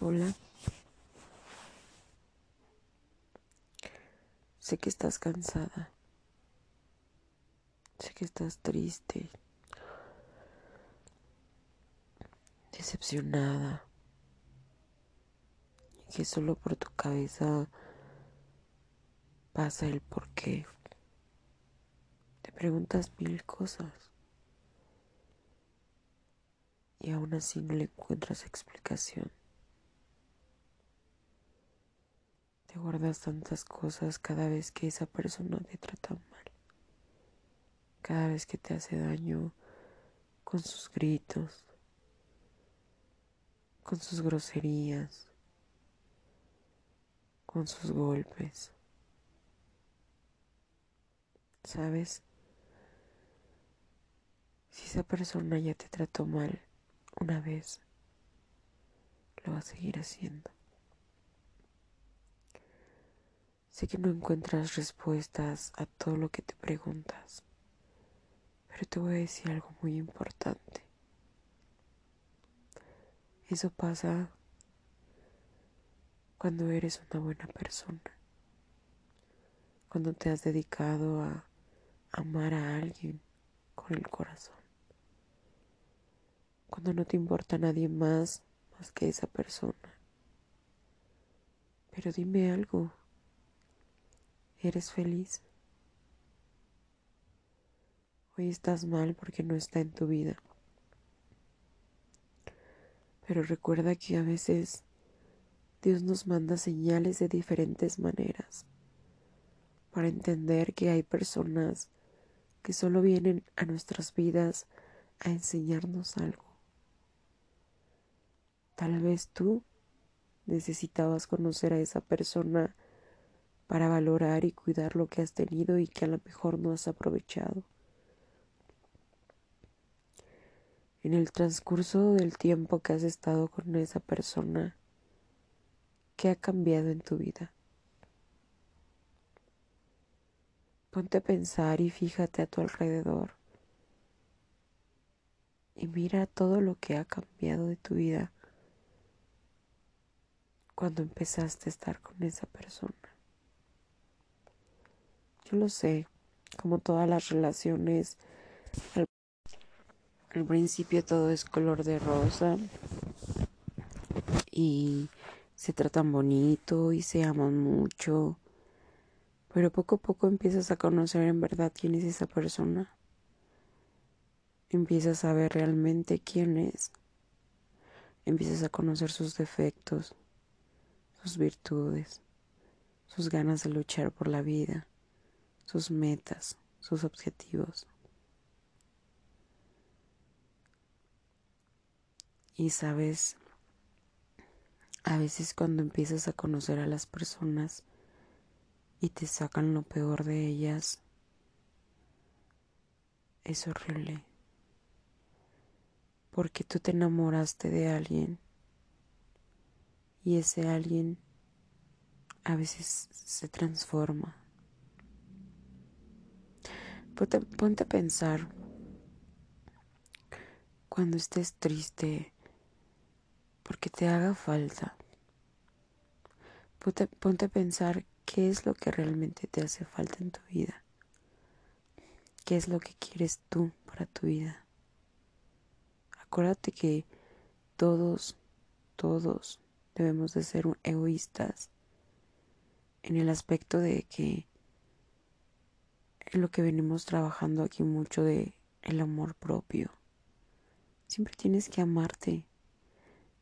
Hola. Sé que estás cansada. Sé que estás triste. Decepcionada. Y que solo por tu cabeza pasa el por qué. Te preguntas mil cosas. Y aún así no le encuentras explicación. Guardas tantas cosas cada vez que esa persona te trata mal. Cada vez que te hace daño con sus gritos, con sus groserías, con sus golpes. ¿Sabes? Si esa persona ya te trató mal una vez, lo va a seguir haciendo. Sé que no encuentras respuestas a todo lo que te preguntas, pero te voy a decir algo muy importante. Eso pasa cuando eres una buena persona, cuando te has dedicado a amar a alguien con el corazón, cuando no te importa nadie más más que esa persona. Pero dime algo. ¿Eres feliz? Hoy estás mal porque no está en tu vida. Pero recuerda que a veces Dios nos manda señales de diferentes maneras para entender que hay personas que solo vienen a nuestras vidas a enseñarnos algo. Tal vez tú necesitabas conocer a esa persona para valorar y cuidar lo que has tenido y que a lo mejor no has aprovechado. En el transcurso del tiempo que has estado con esa persona, ¿qué ha cambiado en tu vida? Ponte a pensar y fíjate a tu alrededor y mira todo lo que ha cambiado de tu vida cuando empezaste a estar con esa persona. Yo lo sé, como todas las relaciones, al, principio todo es color de rosa y se tratan bonito y se aman mucho, pero poco a poco empiezas a conocer en verdad quién es esa persona. Empiezas a ver realmente quién es. Empiezas a conocer sus defectos, sus virtudes, sus ganas de luchar por la vida sus metas, sus objetivos. Y sabes, a veces cuando empiezas a conocer a las personas y te sacan lo peor de ellas, es horrible. Porque tú te enamoraste de alguien y ese alguien a veces se transforma Ponte, a pensar cuando estés triste porque te haga falta. Ponte, ponte, a pensar qué es lo que realmente te hace falta en tu vida. ¿Qué es lo que quieres tú para tu vida? Acuérdate que todos, todos debemos de ser egoístas en el aspecto de que lo que venimos trabajando aquí mucho de el amor propio. Siempre tienes que amarte.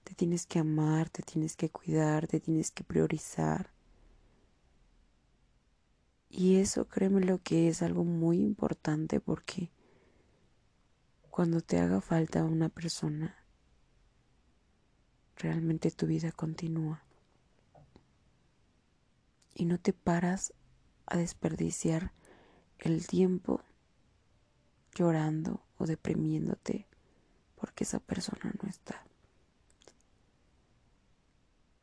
Te tienes que amar, te tienes que cuidar, te tienes que priorizar. Y eso créeme lo que es algo muy importante porque cuando te haga falta una persona, realmente tu vida continúa. Y no te paras a desperdiciar el tiempo llorando o deprimiéndote porque esa persona no está.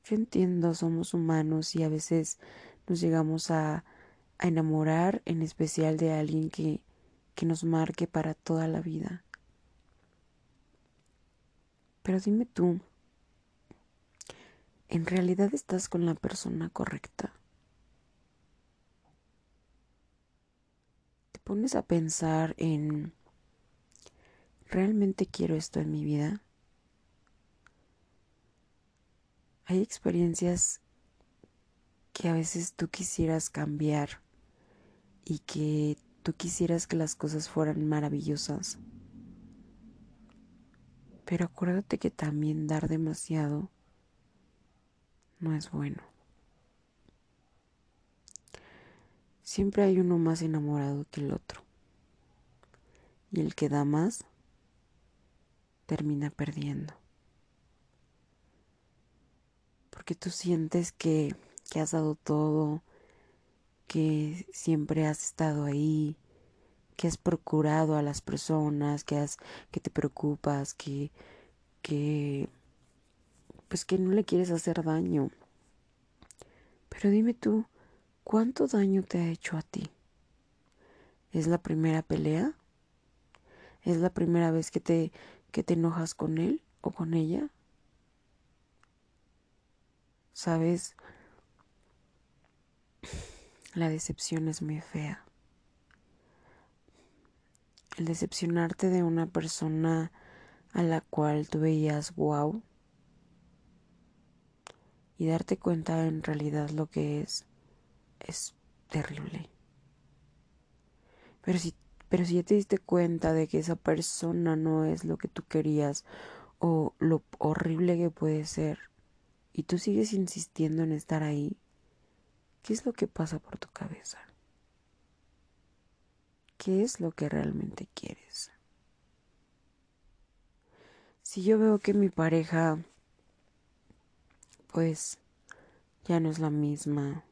Yo entiendo, somos humanos y a veces nos llegamos a, enamorar, en especial de alguien que, que nos marque para toda la vida. Pero dime tú, ¿En realidad estás con la persona correcta? Pones a pensar en, ¿realmente quiero esto en mi vida? Hay experiencias que a veces tú quisieras cambiar y que tú quisieras que las cosas fueran maravillosas. Pero acuérdate que también dar demasiado no es bueno. Siempre hay uno más enamorado que el otro. Y el que da más termina perdiendo. Porque tú sientes que, que has dado todo, que siempre has estado ahí, que has procurado a las personas, que has, que te preocupas, que, que, pues que no le quieres hacer daño. Pero dime tú, ¿cuánto daño te ha hecho a ti? ¿Es la primera pelea? ¿Es la primera vez que te, que te enojas con él o con ella? ¿Sabes? La decepción es muy fea. El decepcionarte de una persona a la cual tú veías wow y darte cuenta en realidad lo que es es terrible. Pero si, pero si ya te diste cuenta de que esa persona no es lo que tú querías o lo horrible que puede ser y tú sigues insistiendo en estar ahí, ¿Qué es lo que pasa por tu cabeza? ¿Qué es lo que realmente quieres? Si yo veo que mi pareja, pues, ya no es la misma,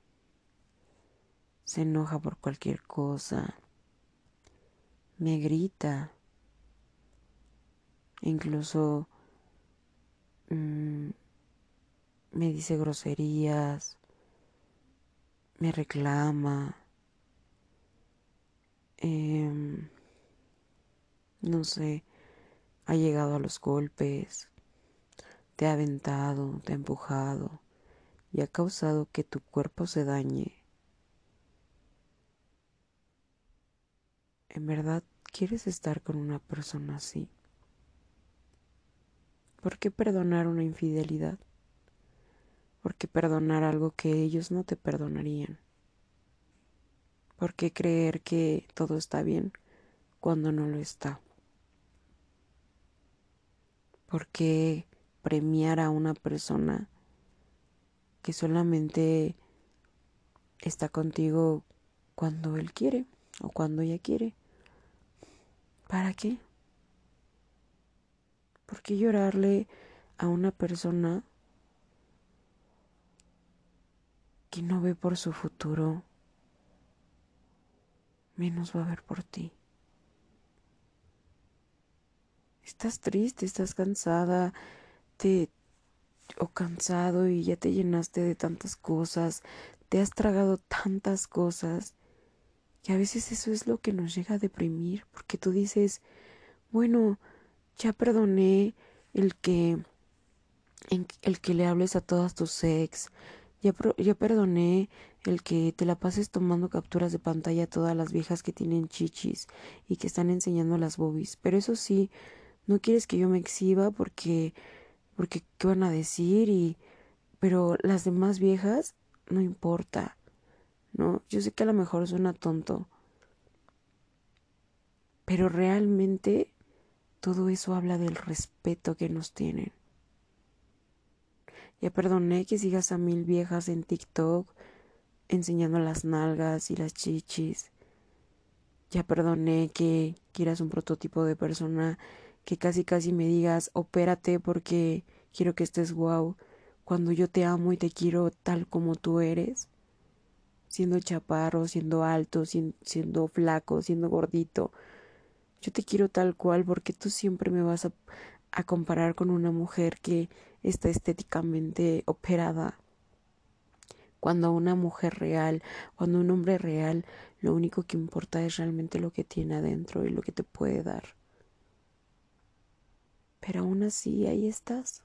se enoja por cualquier cosa, me grita, incluso mmm, me dice groserías, me reclama, eh, no sé, ha llegado a los golpes, te ha aventado, te ha empujado y ha causado que tu cuerpo se dañe. ¿En verdad quieres estar con una persona así? ¿Por qué perdonar una infidelidad? ¿Por qué perdonar algo que ellos no te perdonarían? ¿Por qué creer que todo está bien cuando no lo está? ¿Por qué premiar a una persona que solamente está contigo cuando él quiere o cuando ella quiere? ¿Para qué? ¿Por qué llorarle a una persona que no ve por su futuro, menos va a ver por ti. Estás triste, estás cansada, te o cansado y ya te llenaste de tantas cosas, te has tragado tantas cosas, que a veces eso es lo que nos llega a deprimir, porque tú dices, bueno, ya perdoné el que el que le hables a todas tus ex, ya, perdoné el que te la pases tomando capturas de pantalla a todas las viejas que tienen chichis y que están enseñando las bobbies. Pero eso sí, no quieres que yo me exhiba porque, porque qué van a decir y, pero las demás viejas no importa, ¿no? Yo sé que a lo mejor suena tonto, pero realmente todo eso habla del respeto que nos tienen. Ya perdoné que sigas a mil viejas en TikTok enseñando las nalgas y las chichis. Ya perdoné que quieras un prototipo de persona que casi casi me digas, opérate porque quiero que estés guau, cuando yo te amo y te quiero tal como tú eres, siendo chaparro, siendo alto, siendo flaco, siendo gordito. Yo te quiero tal cual porque tú siempre me vas a, comparar con una mujer que está estéticamente operada. Cuando una mujer real, cuando un hombre real, lo único que importa es realmente lo que tiene adentro y lo que te puede dar. Pero aún así ahí estás.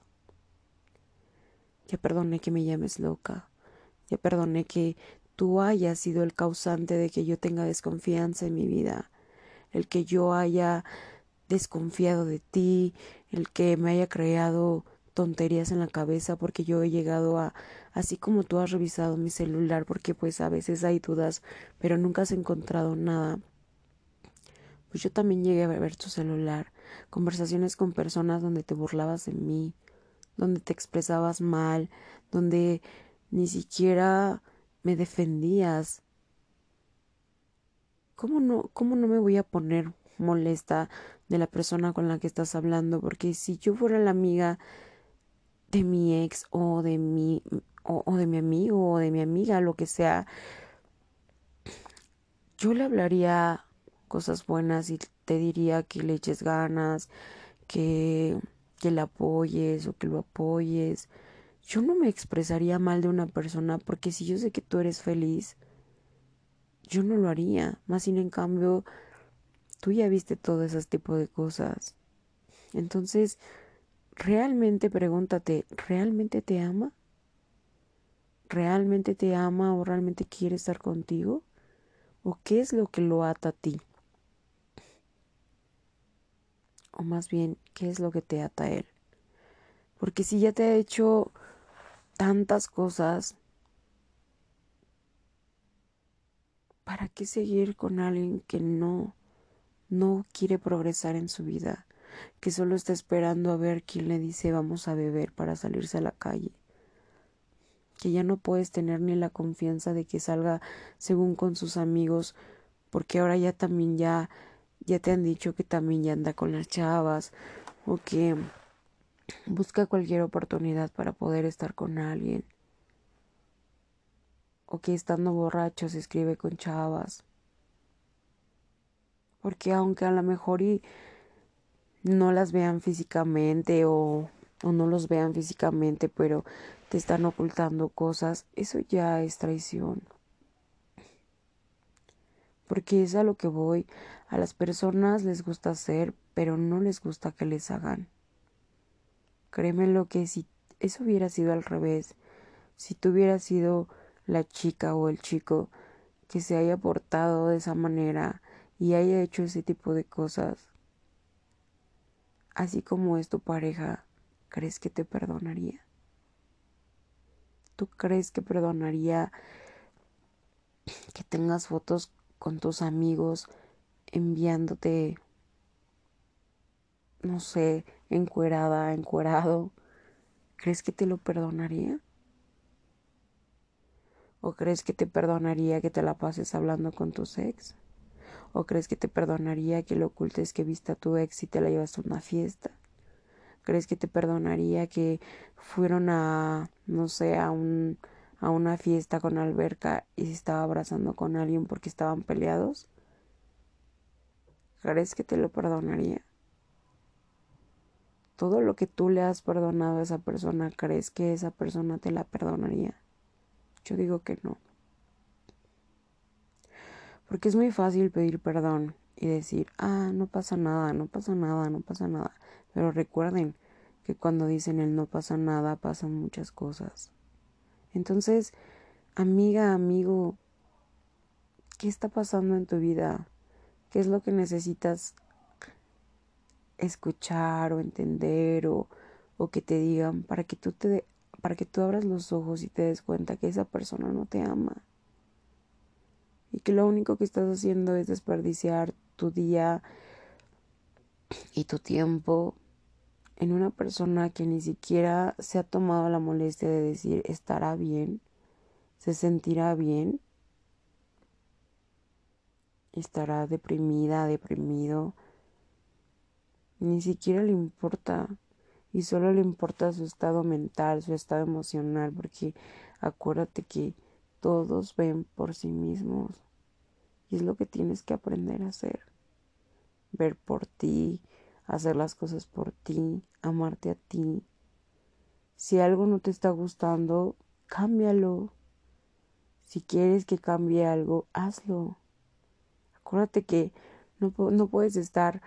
Ya perdoné que me llames loca. Ya perdoné que tú hayas sido el causante de que yo tenga desconfianza en mi vida. El que yo haya desconfiado de ti, el que me haya creado tonterías en la cabeza porque yo he llegado a, así como tú has revisado mi celular, porque pues a veces hay dudas, pero nunca has encontrado nada. Pues yo también llegué a ver tu celular, conversaciones con personas donde te burlabas de mí, donde te expresabas mal, donde ni siquiera me defendías. ¿Cómo no, cómo no me voy a poner molesta de la persona con la que estás hablando? Porque si yo fuera la amiga de mi ex o de mi o, de mi amigo o de mi amiga, lo que sea, yo le hablaría cosas buenas y te diría que le eches ganas, que, que le apoyes o que lo apoyes. Yo no me expresaría mal de una persona porque si yo sé que tú eres feliz, yo no lo haría. Más sin en cambio, tú ya viste todo ese tipo de cosas. Entonces, realmente pregúntate, ¿realmente te ama? ¿Realmente te ama o realmente quiere estar contigo? ¿O qué es lo que lo ata a ti? O más bien, ¿qué es lo que te ata a él? Porque si ya te ha hecho tantas cosas, ¿para qué seguir con alguien que no, no quiere progresar en su vida? Que solo está esperando a ver quién le dice vamos a beber para salirse a la calle. Que ya no puedes tener ni la confianza de que salga según con sus amigos, porque ahora ya también ya ya te han dicho que también ya anda con las chavas o que busca cualquier oportunidad para poder estar con alguien o que estando borracho se escribe con chavas porque aunque a lo mejor y no las vean físicamente o, o no los vean físicamente pero te están ocultando cosas eso ya es traición porque es a lo que voy. A las personas les gusta hacer, pero no les gusta que les hagan. Créeme lo que si eso hubiera sido al revés, si tú hubieras sido la chica o el chico que se haya portado de esa manera y haya hecho ese tipo de cosas, así como es tu pareja, ¿crees que te perdonaría? ¿Tú crees que perdonaría que tengas fotos con tus amigos enviándote, no sé, encuerada, encuerado, ¿crees que te lo perdonaría? ¿O crees que te perdonaría que te la pases hablando con tu ex? ¿O crees que te perdonaría que le ocultes que viste a tu ex y te la llevas a una fiesta? ¿Crees que te perdonaría que fueron a, no sé, a un a una fiesta con alberca y se estaba abrazando con alguien porque estaban peleados? ¿Crees que te lo perdonaría? Todo lo que tú le has perdonado a esa persona, ¿crees que esa persona te la perdonaría? Yo digo que no. Porque es muy fácil pedir perdón y decir, ah, no pasa nada, no pasa nada, no pasa nada. Pero recuerden que cuando dicen el no pasa nada, pasan muchas cosas. Entonces, amiga, amigo, ¿qué está pasando en tu vida? ¿Qué es lo que necesitas escuchar o entender o, o que te digan para que tú te para que tú abras los ojos y te des cuenta que esa persona no te ama. Y que lo único que estás haciendo es desperdiciar tu día y tu tiempo en una persona que ni siquiera se ha tomado la molestia de decir estará bien, se sentirá bien, estará deprimida, deprimido, ni siquiera le importa y solo le importa su estado mental, su estado emocional, porque acuérdate que todos ven por sí mismos y es lo que tienes que aprender a hacer, ver por ti, hacer las cosas por ti, amarte a ti. Si algo no te está gustando, cámbialo. Si quieres que cambie algo, hazlo. Acuérdate que no, no puedes estar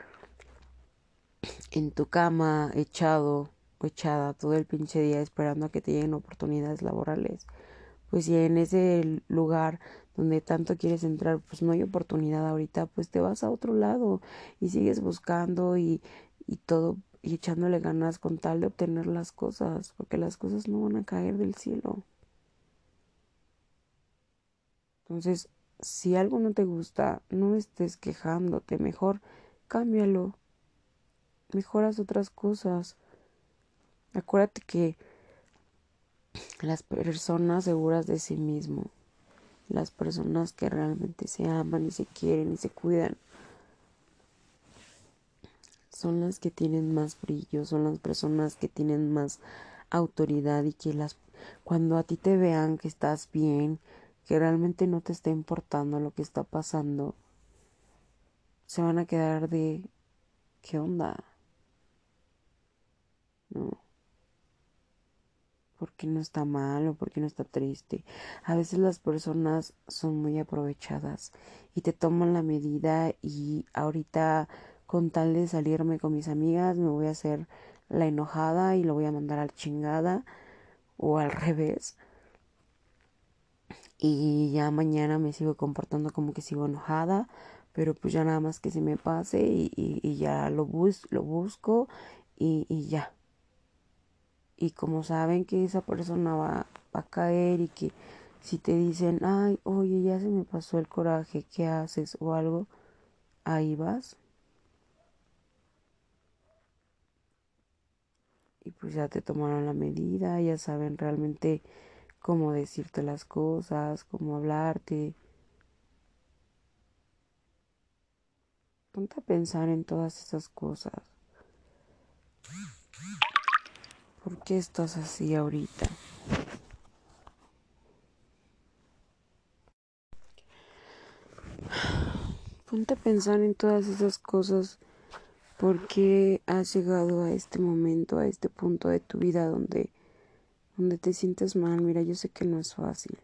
en tu cama echado o echada todo el pinche día esperando a que te lleguen oportunidades laborales. Pues si en ese lugar donde tanto quieres entrar, pues no hay oportunidad ahorita, pues te vas a otro lado y sigues buscando y, y todo y echándole ganas con tal de obtener las cosas, porque las cosas no van a caer del cielo. Entonces, si algo no te gusta, no estés quejándote, mejor cámbialo, mejoras otras cosas. Acuérdate que las personas seguras de sí mismo, las personas que realmente se aman y se quieren y se cuidan, son las que tienen más brillo, son las personas que tienen más autoridad y que las cuando a ti te vean que estás bien, que realmente no te está importando lo que está pasando, se van a quedar de ¿qué onda? No. Porque no está mal o porque no está triste. A veces las personas son muy aprovechadas y te toman la medida y ahorita con tal de salirme con mis amigas, me voy a hacer la enojada y lo voy a mandar a la chingada o al revés. Y ya mañana me sigo comportando como que sigo enojada, pero pues ya nada más que se me pase y, y, ya lo, bus lo busco y, y, ya. Y como saben que esa persona va, a caer y que si te dicen, ay, oye, ya se me pasó el coraje, ¿qué haces? o algo, ahí vas. y pues ya te tomaron la medida, ya saben realmente cómo decirte las cosas, cómo hablarte. Ponte a pensar en todas esas cosas. ¿Por qué estás así ahorita? Ponte a pensar en todas esas cosas ¿Por qué has llegado a este momento, a este punto de tu vida donde, donde te sientes mal? Mira, yo sé que no es fácil.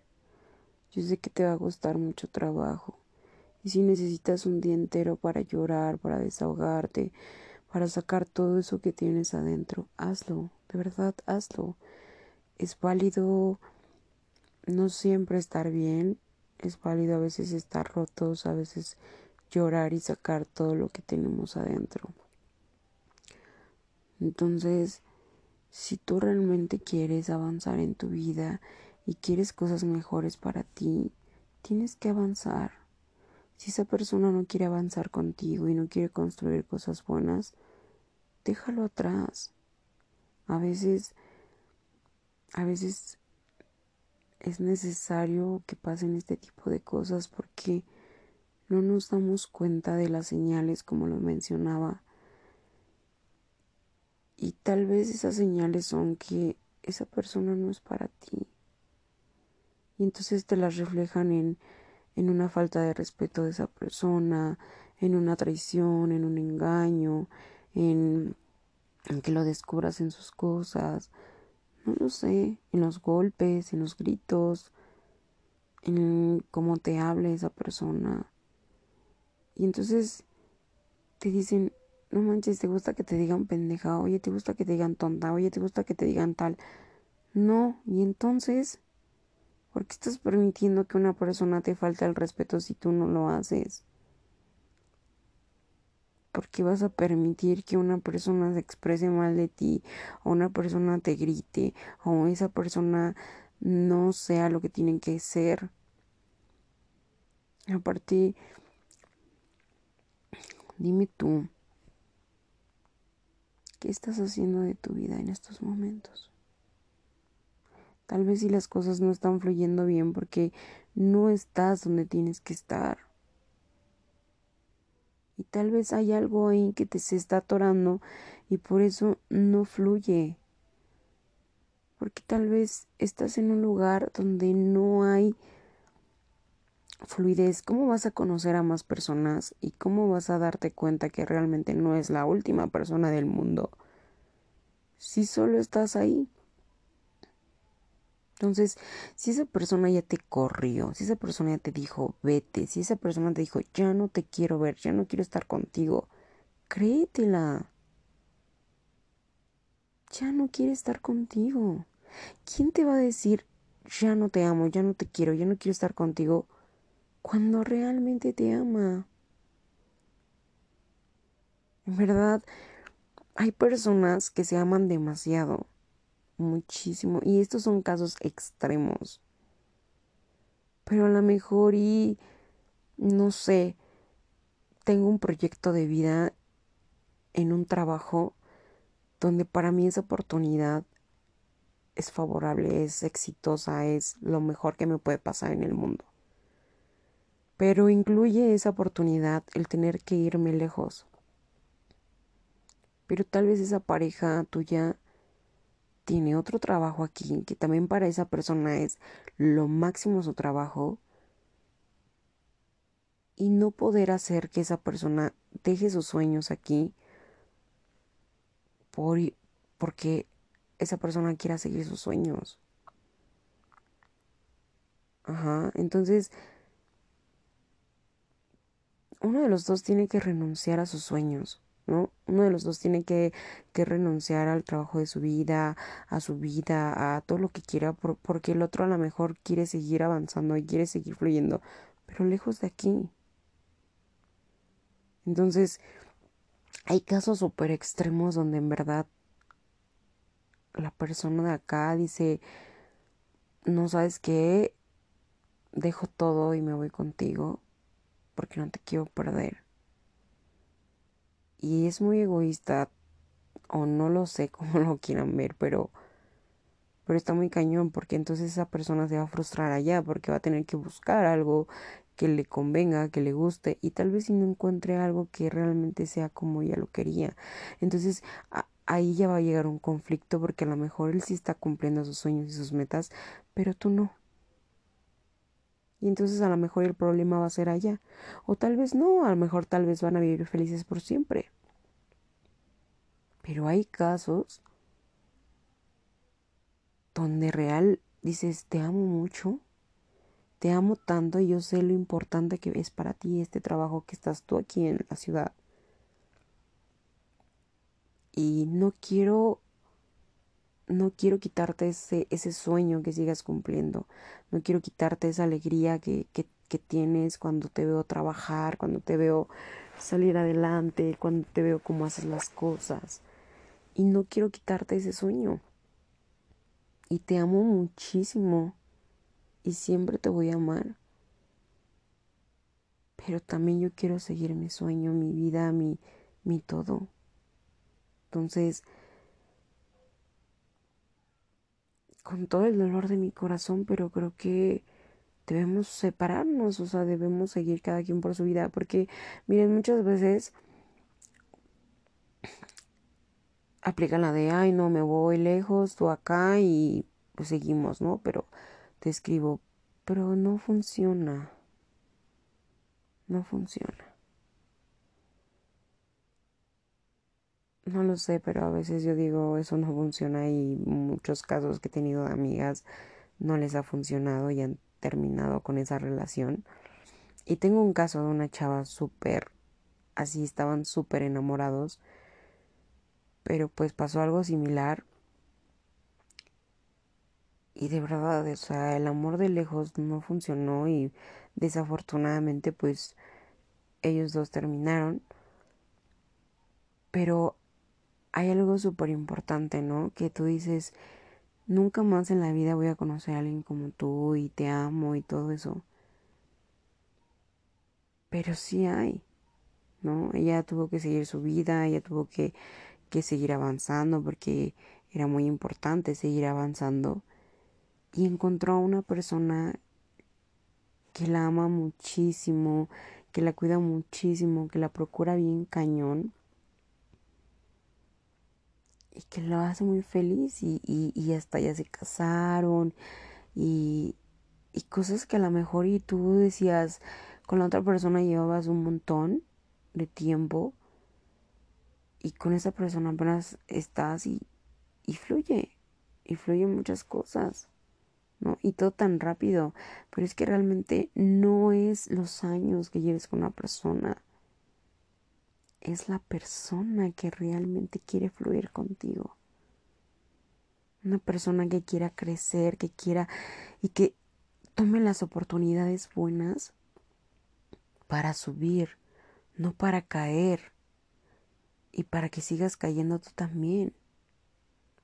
Yo sé que te va a costar mucho trabajo. Y si necesitas un día entero para llorar, para desahogarte, para sacar todo eso que tienes adentro, hazlo, de verdad, hazlo. Es válido no siempre estar bien, es válido a veces estar rotos, a veces llorar y sacar todo lo que tenemos adentro. Entonces, si tú realmente quieres avanzar en tu vida y quieres cosas mejores para ti, tienes que avanzar. Si esa persona no quiere avanzar contigo y no quiere construir cosas buenas, déjalo atrás. A veces, a veces es necesario que pasen este tipo de cosas porque no nos damos cuenta de las señales como lo mencionaba y tal vez esas señales son que esa persona no es para ti. Y entonces te las reflejan en, en una falta de respeto de esa persona, en una traición, en un engaño, en, que lo descubras en sus cosas, no lo sé, en los golpes, en los gritos, en cómo te hable esa persona. Y entonces te dicen, no manches, te gusta que te digan pendeja, oye, te gusta que te digan tonta, oye, te gusta que te digan tal. No, y entonces, ¿por qué estás permitiendo que una persona te falte el respeto si tú no lo haces? ¿Por qué vas a permitir que una persona se exprese mal de ti, o una persona te grite, o esa persona no sea lo que tiene que ser? Aparte, dime tú, ¿Qué estás haciendo de tu vida en estos momentos? Tal vez si las cosas no están fluyendo bien porque no estás donde tienes que estar. Y tal vez hay algo ahí que te se está atorando y por eso no fluye. Porque tal vez estás en un lugar donde no hay fluidez, ¿cómo vas a conocer a más personas y cómo vas a darte cuenta que realmente no es la última persona del mundo si solo estás ahí? Entonces, si esa persona ya te corrió, si esa persona ya te dijo, vete, si esa persona te dijo, ya no te quiero ver, ya no quiero estar contigo, créetela. ya no quiere estar contigo. ¿Quién te va a decir, ya no te amo, ya no te quiero, ya no quiero estar contigo, cuando realmente te ama? En verdad, hay personas que se aman demasiado, muchísimo, y estos son casos extremos. Pero a lo mejor y, no sé, tengo un proyecto de vida en un trabajo donde para mí esa oportunidad es favorable, es exitosa, es lo mejor que me puede pasar en el mundo. Pero incluye esa oportunidad el tener que irme lejos. Pero tal vez esa pareja tuya tiene otro trabajo aquí, que también para esa persona es lo máximo su trabajo. Y no poder hacer que esa persona deje sus sueños aquí por, porque esa persona quiera seguir sus sueños. Ajá, entonces uno de los dos tiene que renunciar a sus sueños, ¿no? Uno de los dos tiene que, que renunciar al trabajo de su vida, a su vida, a todo lo que quiera, porque el otro a lo mejor quiere seguir avanzando y quiere seguir fluyendo, pero lejos de aquí. Entonces, hay casos súper extremos donde en verdad la persona de acá dice, no sabes qué, dejo todo y me voy contigo porque no te quiero perder. Y es muy egoísta, o no lo sé cómo lo quieran ver, pero, pero está muy cañón porque entonces esa persona se va a frustrar allá porque va a tener que buscar algo que le convenga, que le guste y tal vez si no encuentre algo que realmente sea como ella lo quería. Entonces ahí ya va a llegar un conflicto porque a lo mejor él sí está cumpliendo sus sueños y sus metas, pero tú no. Y entonces a lo mejor el problema va a ser allá. O tal vez no, a lo mejor tal vez van a vivir felices por siempre. Pero hay casos donde real dices, te amo mucho, te amo tanto y yo sé lo importante que es para ti este trabajo que estás tú aquí en la ciudad y no quiero no quiero quitarte ese, ese sueño que sigas cumpliendo, no quiero quitarte esa alegría que, que, que tienes cuando te veo trabajar, cuando te veo salir adelante, cuando te veo cómo haces las cosas. Y no quiero quitarte ese sueño. Y te amo muchísimo. Y siempre te voy a amar. Pero también yo quiero seguir mi sueño, mi vida, mi, mi todo. Entonces, con todo el dolor de mi corazón, pero creo que debemos separarnos, o sea, debemos seguir cada quien por su vida, porque miren, muchas veces aplican la de, ay, no, me voy lejos, tú acá y pues seguimos, ¿no? Pero te escribo, pero no funciona, no funciona. No lo sé, pero a veces yo digo eso no funciona y muchos casos que he tenido de amigas no les ha funcionado y han terminado con esa relación. Y tengo un caso de una chava súper, así estaban súper enamorados, pero pues pasó algo similar. Y de verdad, o sea, el amor de lejos no funcionó y desafortunadamente pues ellos dos terminaron. Pero hay algo súper importante, ¿no? Que tú dices, nunca más en la vida voy a conocer a alguien como tú y te amo y todo eso. Pero sí hay, ¿no? Ella tuvo que seguir su vida, ella tuvo que, que seguir avanzando porque era muy importante seguir avanzando. Y encontró a una persona que la ama muchísimo, que la cuida muchísimo, que la procura bien cañón y que lo hace muy feliz y, y, y hasta ya se casaron y, y cosas que a lo mejor y tú decías con la otra persona llevabas un montón de tiempo y con esa persona apenas estás y, y fluye y fluye muchas cosas ¿no? Y todo tan rápido, pero es que realmente no es los años que lleves con una persona, es la persona que realmente quiere fluir contigo. una persona que quiera crecer, que quiera y que tome las oportunidades buenas para subir, no para caer y para que sigas cayendo tú también.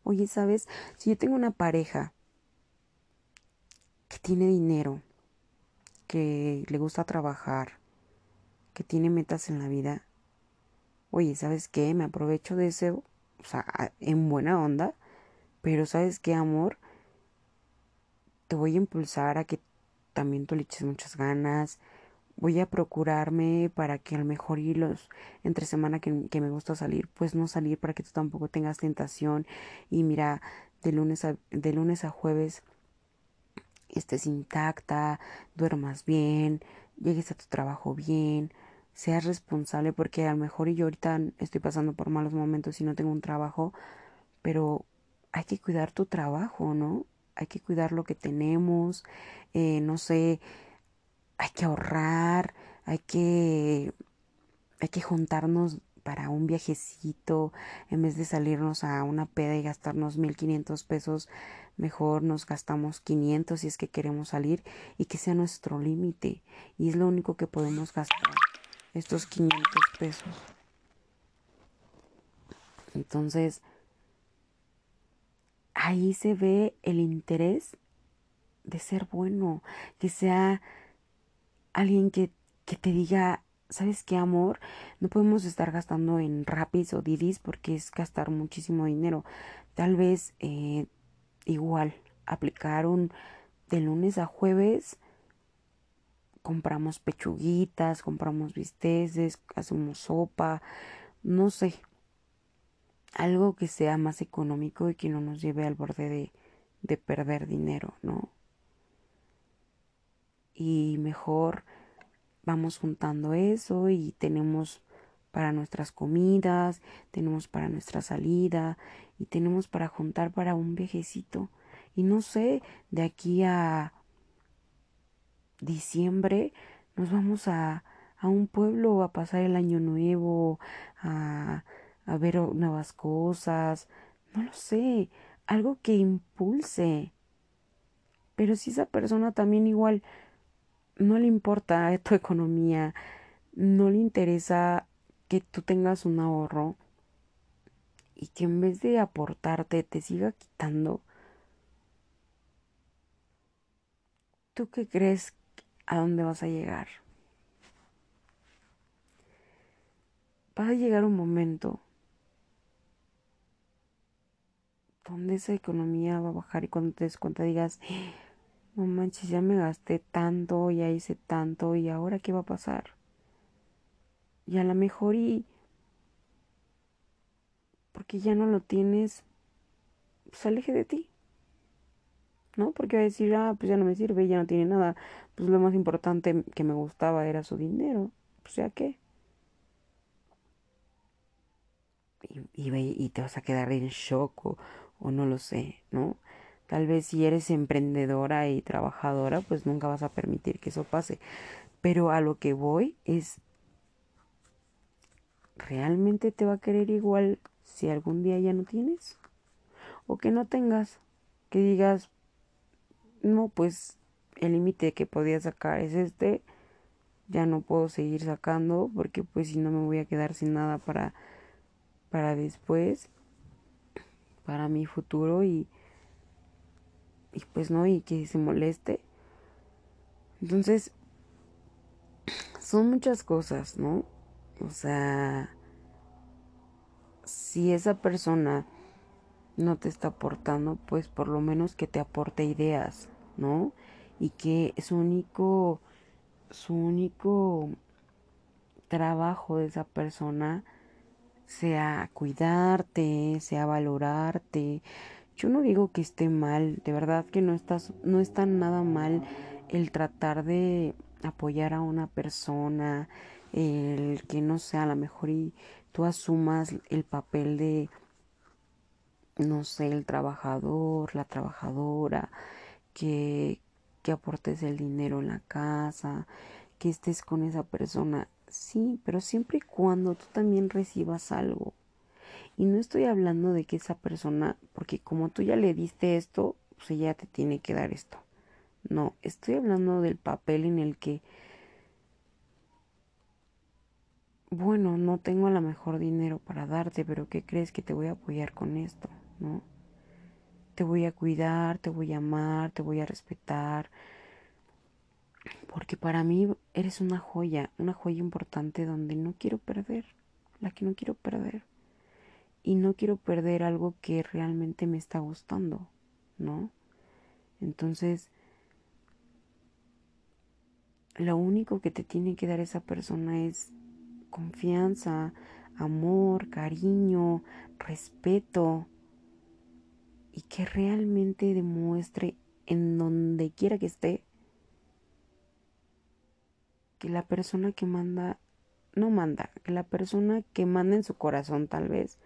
Oye, ¿sabes? Si yo tengo una pareja que tiene dinero, que le gusta trabajar, que tiene metas en la vida, oye, ¿sabes qué? Me aprovecho de ese, o sea, en buena onda, pero ¿sabes qué, amor? Te voy a impulsar a que también tú le eches muchas ganas, voy a procurarme para que al mejor y los entre semana que, que, me gusta salir, pues no salir para que tú tampoco tengas tentación y mira, de lunes a, de lunes a jueves estés intacta, duermas bien, llegues a tu trabajo bien, seas responsable porque a lo mejor y yo ahorita estoy pasando por malos momentos y no tengo un trabajo, pero hay que cuidar tu trabajo, ¿no? Hay que cuidar lo que tenemos, eh, no sé, hay que ahorrar, hay que, hay que juntarnos para un viajecito, en vez de salirnos a una peda y gastarnos mil quinientos pesos, mejor nos gastamos 500 si es que queremos salir y que sea nuestro límite. Y es lo único que podemos gastar, estos 500 pesos. Entonces, ahí se ve el interés de ser bueno, que sea alguien que, que te diga, ¿sabes qué, amor? No podemos estar gastando en rapis o didis porque es gastar muchísimo dinero. Tal vez eh, igual aplicar un de lunes a jueves compramos pechuguitas, compramos bisteces, hacemos sopa, no sé, algo que sea más económico y que no nos lleve al borde de, de perder dinero, ¿no? Y mejor vamos juntando eso y tenemos para nuestras comidas, tenemos para nuestra salida y tenemos para juntar para un viejecito. Y no sé, de aquí a diciembre nos vamos a, a un pueblo a pasar el año nuevo, a, a ver nuevas cosas, no lo sé, algo que impulse. Pero si esa persona también igual no le importa tu economía, no le interesa que tú tengas un ahorro y que en vez de aportarte te siga quitando, ¿tú qué crees a dónde vas a llegar? Va a llegar un momento donde esa economía va a bajar y cuando te des cuenta digas, no manches, ya me gasté tanto, ya hice tanto y ahora qué va a pasar. Y a lo mejor y porque ya no lo tienes, pues aleje de ti. ¿No? Porque va a decir, ah, pues ya no me sirve, ya no tiene nada. Pues lo más importante que me gustaba era su dinero. Pues ya qué. Y, y, y te vas a quedar en shock o, o no lo sé, ¿no? Tal vez si eres emprendedora y trabajadora, pues nunca vas a permitir que eso pase. Pero a lo que voy es, ¿realmente te va a querer igual si algún día ya no tienes? O que no tengas, que digas, no, pues el límite que podía sacar es este, ya no puedo seguir sacando porque pues si no me voy a quedar sin nada para, para después, para mi futuro y y pues no, y que se moleste. Entonces, son muchas cosas, ¿no? O sea, si esa persona no te está aportando, pues por lo menos que te aporte ideas, ¿no? Y que su único, su único trabajo de esa persona sea cuidarte, sea valorarte, yo no digo que esté mal, de verdad que no estás, no está nada mal el tratar de apoyar a una persona, el que no sea a lo mejor y tú asumas el papel de no sé, el trabajador, la trabajadora, que, que aportes el dinero en la casa, que estés con esa persona. Sí, pero siempre y cuando tú también recibas algo Y no estoy hablando de que esa persona, porque como tú ya le diste esto, pues ella te tiene que dar esto. No, estoy hablando del papel en el que, bueno, no tengo a lo mejor dinero para darte, pero ¿qué crees que te voy a apoyar con esto? ¿No? Te voy a cuidar, te voy a amar, te voy a respetar, porque para mí eres una joya, una joya importante donde no quiero perder, la que no quiero perder. Y no quiero perder algo que realmente me está gustando, ¿no? Entonces, lo único que te tiene que dar esa persona es confianza, amor, cariño, respeto y que realmente demuestre en donde quiera que esté que la persona que manda, no manda, que la persona que manda en su corazón tal vez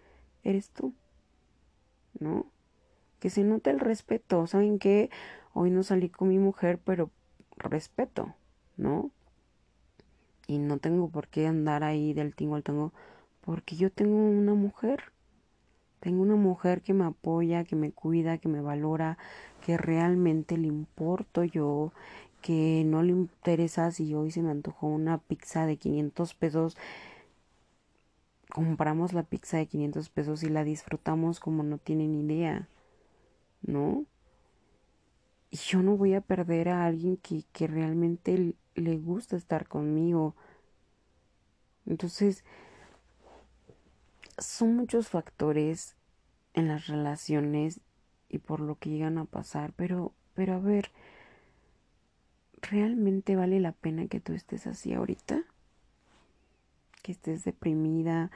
eres tú, ¿no? Que se note el respeto, ¿saben qué? Hoy no salí con mi mujer, pero respeto, ¿no? Y no tengo por qué andar ahí del tingo al tango, porque yo tengo una mujer. Tengo una mujer que me apoya, que me cuida, que me valora, que realmente le importo yo, que no le interesa si hoy se me antojó una pizza de 500 pesos. Compramos la pizza de 500 pesos y la disfrutamos como no tienen idea, ¿no? Y yo no voy a perder a alguien que, que realmente le gusta estar conmigo. Entonces, son muchos factores en las relaciones y por lo que llegan a pasar, pero, pero a ver, ¿realmente vale la pena que tú estés así ahorita? Que estés deprimida,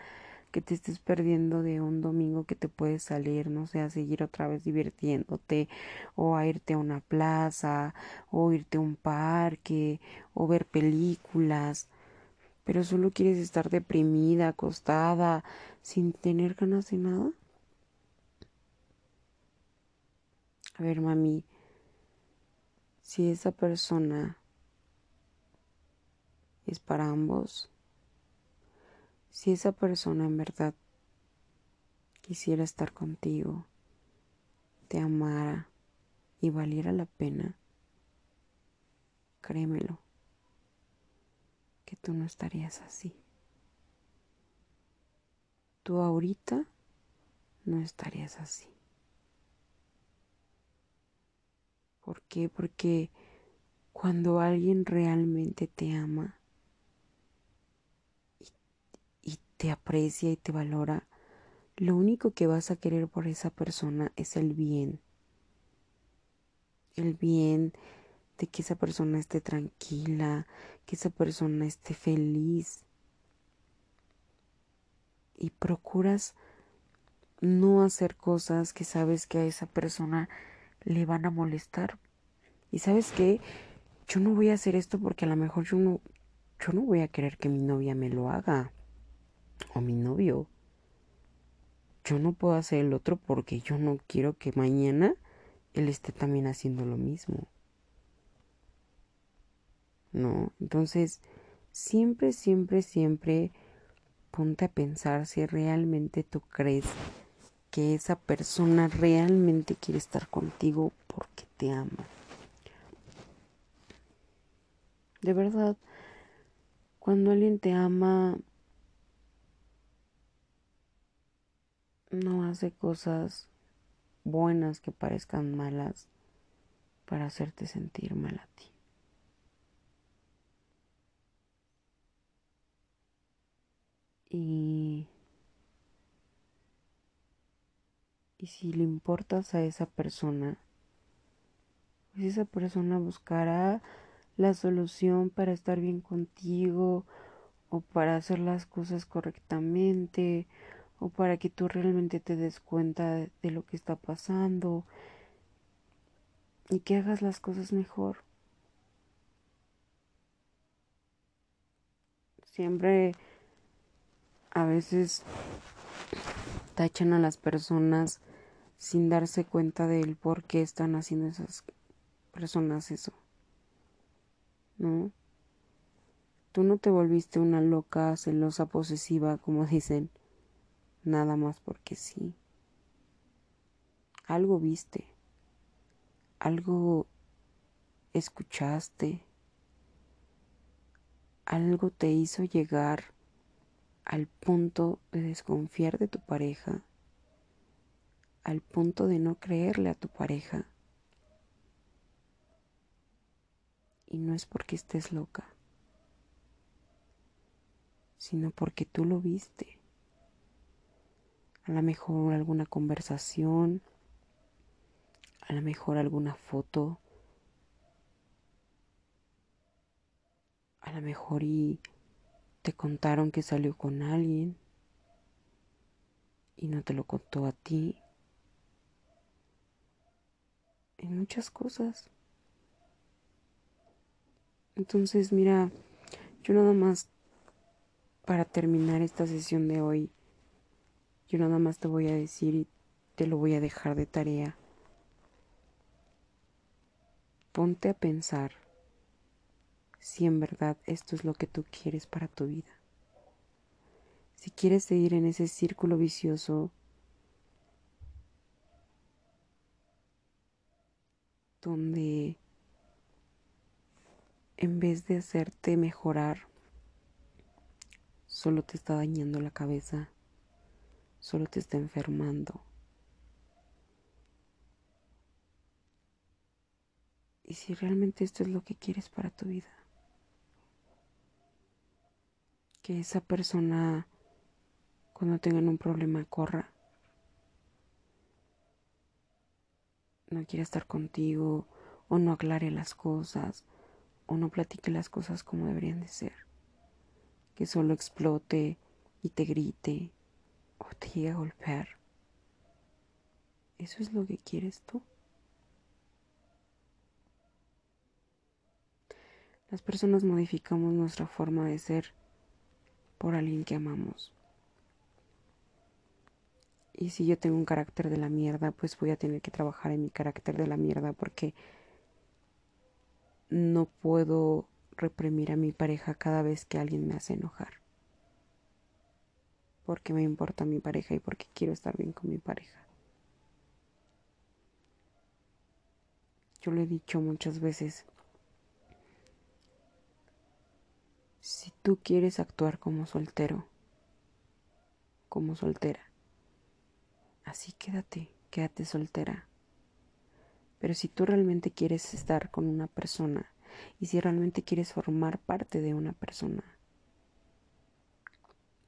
que te estés perdiendo de un domingo que te puedes salir, no sé, a seguir otra vez divirtiéndote, o a irte a una plaza, o irte a un parque, o ver películas, pero solo quieres estar deprimida, acostada, sin tener ganas de nada. A ver, mami, si esa persona es para ambos, si esa persona en verdad quisiera estar contigo, te amara y valiera la pena, créemelo, que tú no estarías así. Tú ahorita no estarías así. ¿Por qué? Porque cuando alguien realmente te ama y, te aprecia y te valora, lo único que vas a querer por esa persona es el bien. El bien de que esa persona esté tranquila, que esa persona esté feliz. Y procuras no hacer cosas que sabes que a esa persona le van a molestar. Y sabes qué, yo no voy a hacer esto porque a lo mejor yo no, yo no voy a querer que mi novia me lo haga. O mi novio. Yo no puedo hacer el otro porque yo no quiero que mañana él esté también haciendo lo mismo. ¿No? Entonces, siempre, siempre, siempre ponte a pensar si realmente tú crees que esa persona realmente quiere estar contigo porque te ama. De verdad, cuando alguien te ama, no hace cosas buenas que parezcan malas para hacerte sentir mal a ti. Y Y si le importas a esa persona, pues esa persona buscará la solución para estar bien contigo o para hacer las cosas correctamente o para que tú realmente te des cuenta de lo que está pasando y que hagas las cosas mejor. Siempre a veces tachan a las personas sin darse cuenta del por qué están haciendo esas personas eso. ¿No? Tú no te volviste una loca, celosa, posesiva, como dicen. Nada más porque sí. Algo viste, algo escuchaste, algo te hizo llegar al punto de desconfiar de tu pareja, al punto de no creerle a tu pareja. Y no es porque estés loca, sino porque tú lo viste. A lo mejor alguna conversación, a lo mejor alguna foto, a lo mejor y te contaron que salió con alguien y no te lo contó a ti. En muchas cosas. Entonces, mira, yo nada más para terminar esta sesión de hoy, yo nada más te voy a decir y te lo voy a dejar de tarea. Ponte a pensar si en verdad esto es lo que tú quieres para tu vida. Si quieres seguir en ese círculo vicioso donde en vez de hacerte mejorar, solo te está dañando la cabeza, solo te está enfermando. Y si realmente esto es lo que quieres para tu vida. que esa persona cuando tengan un problema corra. No quiera estar contigo o no aclare las cosas o no platique las cosas como deberían de ser. Que solo explote y te grite o te llegue a golpear. ¿Eso es lo que quieres tú? Las personas modificamos nuestra forma de ser por alguien que amamos. Y si yo tengo un carácter de la mierda, pues voy a tener que trabajar en mi carácter de la mierda porque no puedo reprimir a mi pareja cada vez que alguien me hace enojar. Porque me importa mi pareja y porque quiero estar bien con mi pareja. Yo lo he dicho muchas veces. Si tú quieres actuar como soltero, como soltera, así quédate, quédate soltera. Pero si tú realmente quieres estar con una persona y si realmente quieres formar parte de una persona,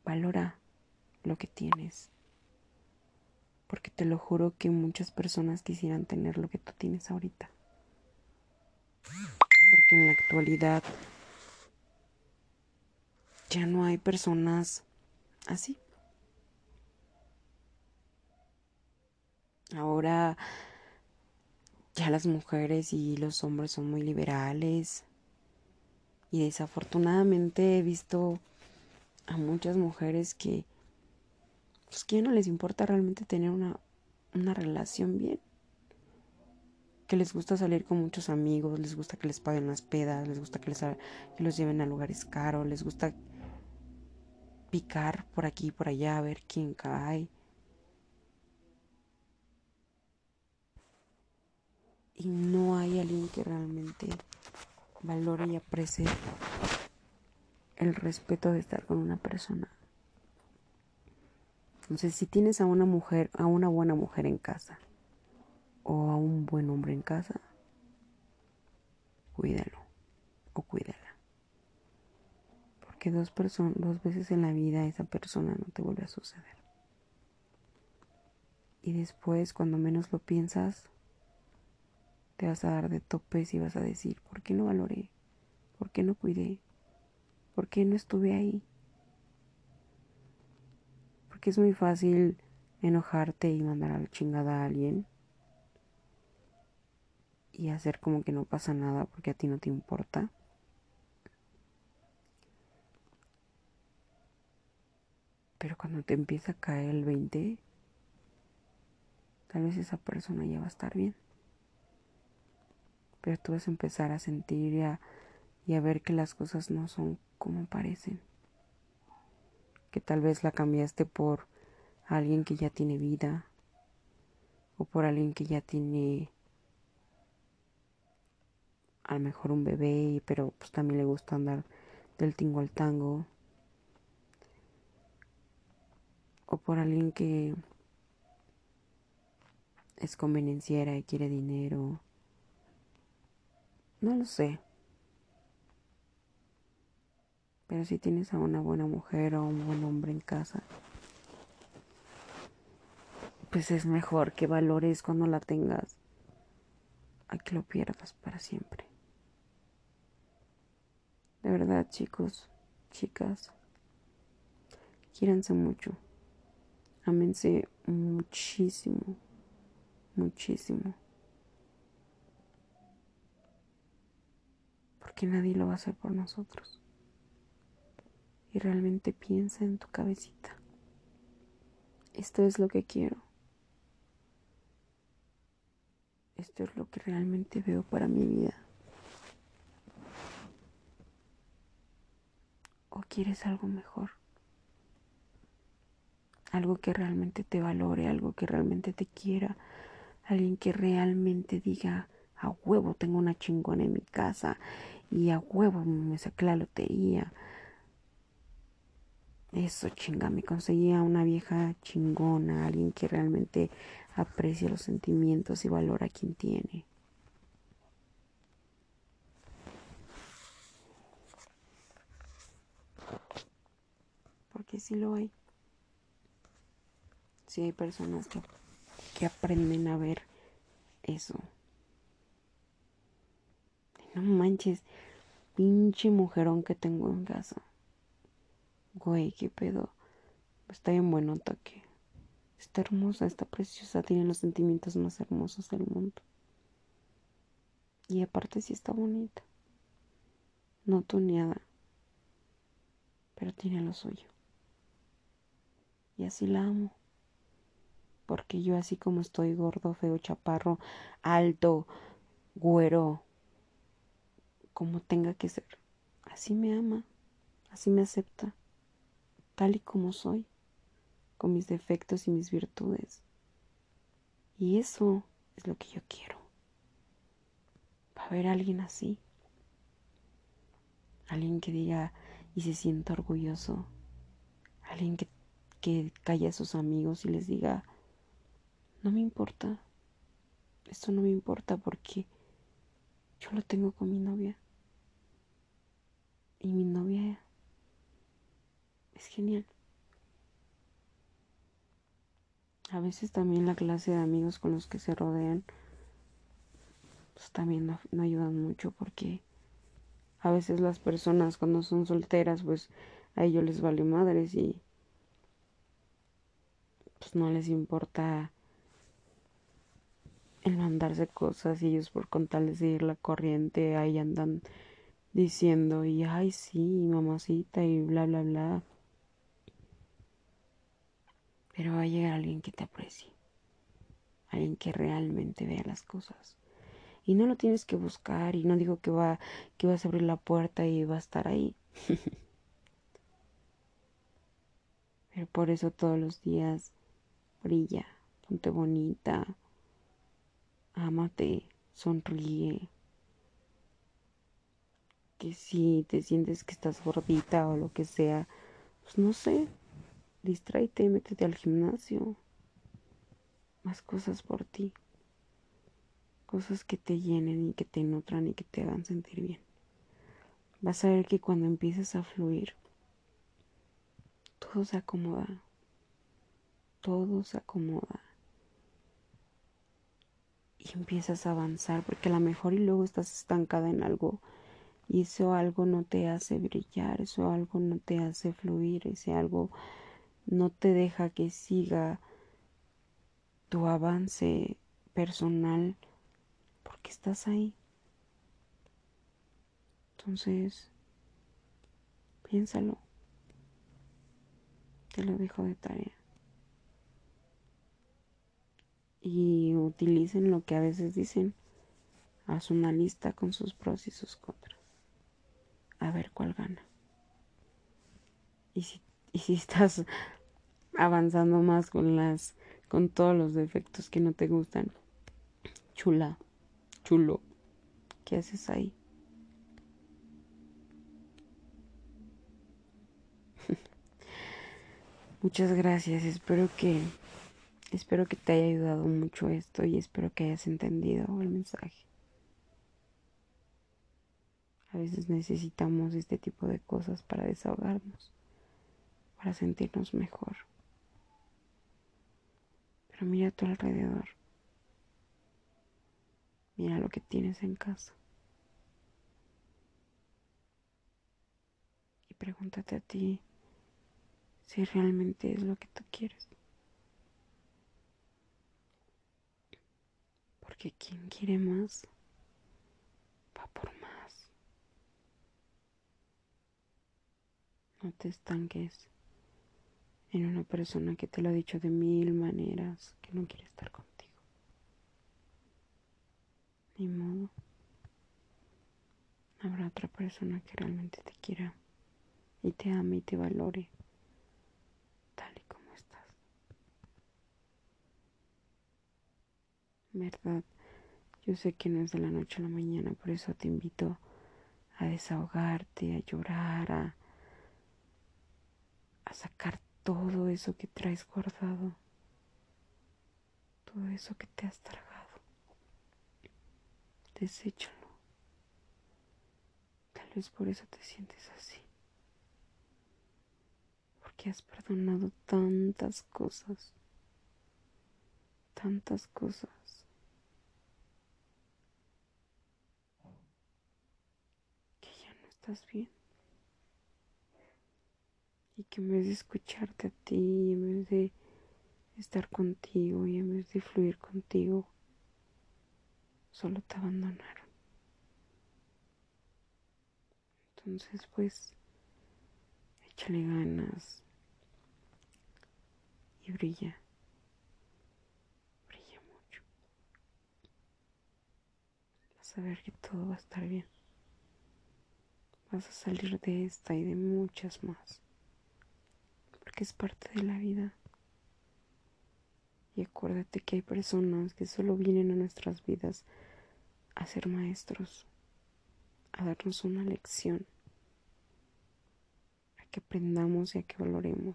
valora lo que tienes. Porque te lo juro que muchas personas quisieran tener lo que tú tienes ahorita. Porque en la actualidad ya no hay personas así. Ahora ya las mujeres y los hombres son muy liberales y desafortunadamente he visto a muchas mujeres que pues que no les importa realmente tener una, una relación bien que les gusta salir con muchos amigos, les gusta que les paguen las pedas, les gusta que, les, que los lleven a lugares caros, les gusta picar por aquí y por allá a ver quién cae. Y no hay alguien que realmente valore y aprecie el respeto de estar con una persona. Entonces, si tienes a una mujer, a una buena mujer en casa, o a un buen hombre en casa, cuídalo o cuídala que dos, dos veces en la vida esa persona no te vuelve a suceder. Y después, cuando menos lo piensas, te vas a dar de topes y vas a decir, ¿por qué no valoré? ¿Por qué no cuidé? ¿Por qué no estuve ahí? Porque es muy fácil enojarte y mandar a la chingada a alguien y hacer como que no pasa nada porque a ti no te importa. Pero cuando te empieza a caer el 20, tal vez esa persona ya va a estar bien. Pero tú vas a empezar a sentir y a, y a ver que las cosas no son como parecen. Que tal vez la cambiaste por alguien que ya tiene vida o por alguien que ya tiene a lo mejor un bebé, pero pues también le gusta andar del tingo al tango. O por alguien que es convenenciera y quiere dinero. No lo sé. Pero si tienes a una buena mujer o un buen hombre en casa, pues es mejor que valores cuando la tengas a que lo pierdas para siempre. De verdad, chicos, chicas, quírense mucho. Ámense muchísimo, muchísimo. Porque nadie lo va a hacer por nosotros. Y realmente piensa en tu cabecita. Esto es lo que quiero. Esto es lo que realmente veo para mi vida. ¿O quieres algo mejor? Algo que realmente te valore, algo que realmente te quiera, alguien que realmente diga, a huevo tengo una chingona en mi casa y a huevo me saqué la lotería. Eso chinga, me conseguía una vieja chingona, alguien que realmente aprecie los sentimientos y valora a quien tiene. Porque si lo hay. Si hay personas que, que aprenden a ver eso. No manches, pinche mujerón que tengo en casa. Güey, qué pedo. Está bien bueno que está hermosa, está preciosa, tiene los sentimientos más hermosos del mundo. Y aparte sí está bonita. No tuneada. Pero tiene lo suyo. Y así la amo. Porque yo así como estoy gordo, feo, chaparro, alto, güero, como tenga que ser, así me ama, así me acepta, tal y como soy, con mis defectos y mis virtudes. Y eso es lo que yo quiero. Ver a alguien así. Alguien que diga y se sienta orgulloso. Alguien que que calle a sus amigos y les diga, no me importa, esto no me importa porque yo lo tengo con mi novia. Y mi novia es genial. A veces también la clase de amigos con los que se rodean, pues también no, no ayudan mucho porque a veces las personas cuando son solteras, pues a ellos les vale madres y pues no les importa el mandarse cosas y ellos por contarles de ir la corriente ahí andan diciendo y ay sí mamacita y bla bla bla pero va a llegar alguien que te aprecie. Alguien que realmente vea las cosas. Y no lo tienes que buscar y no digo que va que vas a abrir la puerta y va a estar ahí. Pero por eso todos los días brilla, ponte bonita, ámate, sonríe. Que si te sientes que estás gordita o lo que sea, pues no sé, distráete, métete al gimnasio. Más cosas por ti. Cosas que te llenen y que te nutran y que te hagan sentir bien. Vas a ver que cuando empieces a fluir, todo se acomoda todo se acomoda y empiezas a avanzar porque a lo mejor y luego estás estancada en algo y eso algo no te hace brillar, eso algo no te hace fluir, ese algo no te deja que siga tu avance personal porque estás ahí. Entonces, piénsalo. Te lo dejo de tarea y utilicen lo que a veces dicen. Haz una lista con sus pros y sus contras. A ver cuál gana. Y si, y si estás avanzando más con las con todos los defectos que no te gustan. Chula, chulo. ¿Qué haces ahí? Muchas gracias. Espero que espero que te haya ayudado mucho esto y espero que hayas entendido el mensaje. A veces necesitamos este tipo de cosas para desahogarnos, para sentirnos mejor. Pero mira a tu alrededor. Mira lo que tienes en casa. Y pregúntate a ti si realmente es lo que tú quieres. Porque quien quiere más va por más. No te estanques en una persona que te lo ha dicho de mil maneras que no quiere estar contigo. Ni modo. Habrá otra persona que realmente te quiera y te ame y te valore. ¿verdad? Yo sé que no es de la noche a la mañana, por eso te invito a desahogarte, a llorar, a, a sacar todo eso que traes guardado, todo eso que te has tragado. Deséchalo. Tal vez por eso te sientes así. Porque has perdonado tantas cosas. Tantas cosas. estás bien. Y que en vez de escucharte a ti, en vez de estar contigo y en vez de fluir contigo, solo te abandonaron. Entonces, pues, échale ganas y brilla. Brilla mucho. Vas a ver que todo va a estar bien. Vas a salir de esta y de muchas más. Es parte de la vida. Y acuérdate que hay personas que solo vienen a nuestras vidas a ser maestros, a darnos una lección, a que aprendamos y a que valoremos.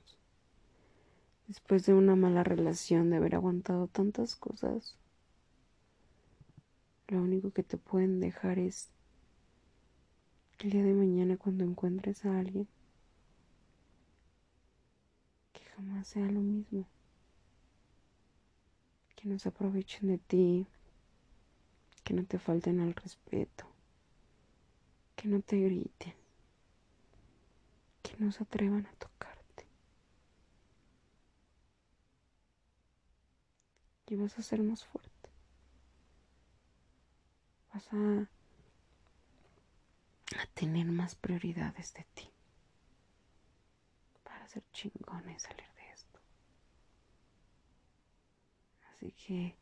Después de una mala relación, de haber aguantado tantas cosas, lo único que te pueden dejar es el día de mañana cuando encuentres a alguien que jamás sea lo mismo, que no se aprovechen de ti, que no te falten al respeto, que no te griten, que no se atrevan a tocarte. Y vas a ser más fuerte. Vas a tener más prioridades de ti para ser salir de esto. Así que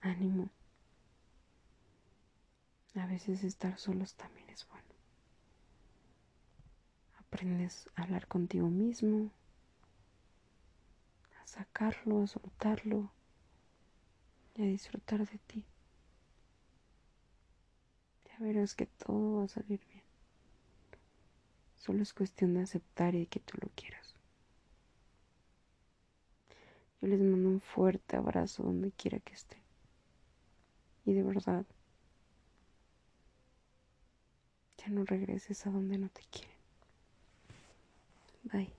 ánimo. A veces estar solos también es bueno. Aprendes a hablar contigo mismo, a sacarlo, a soltarlo y a disfrutar de ti verás que todo va a salir bien. Solo es cuestión de aceptar y que tú lo quieras. Yo les mando un fuerte abrazo donde quiera que esté. Y de verdad, ya no regreses a donde no te quieren. Bye.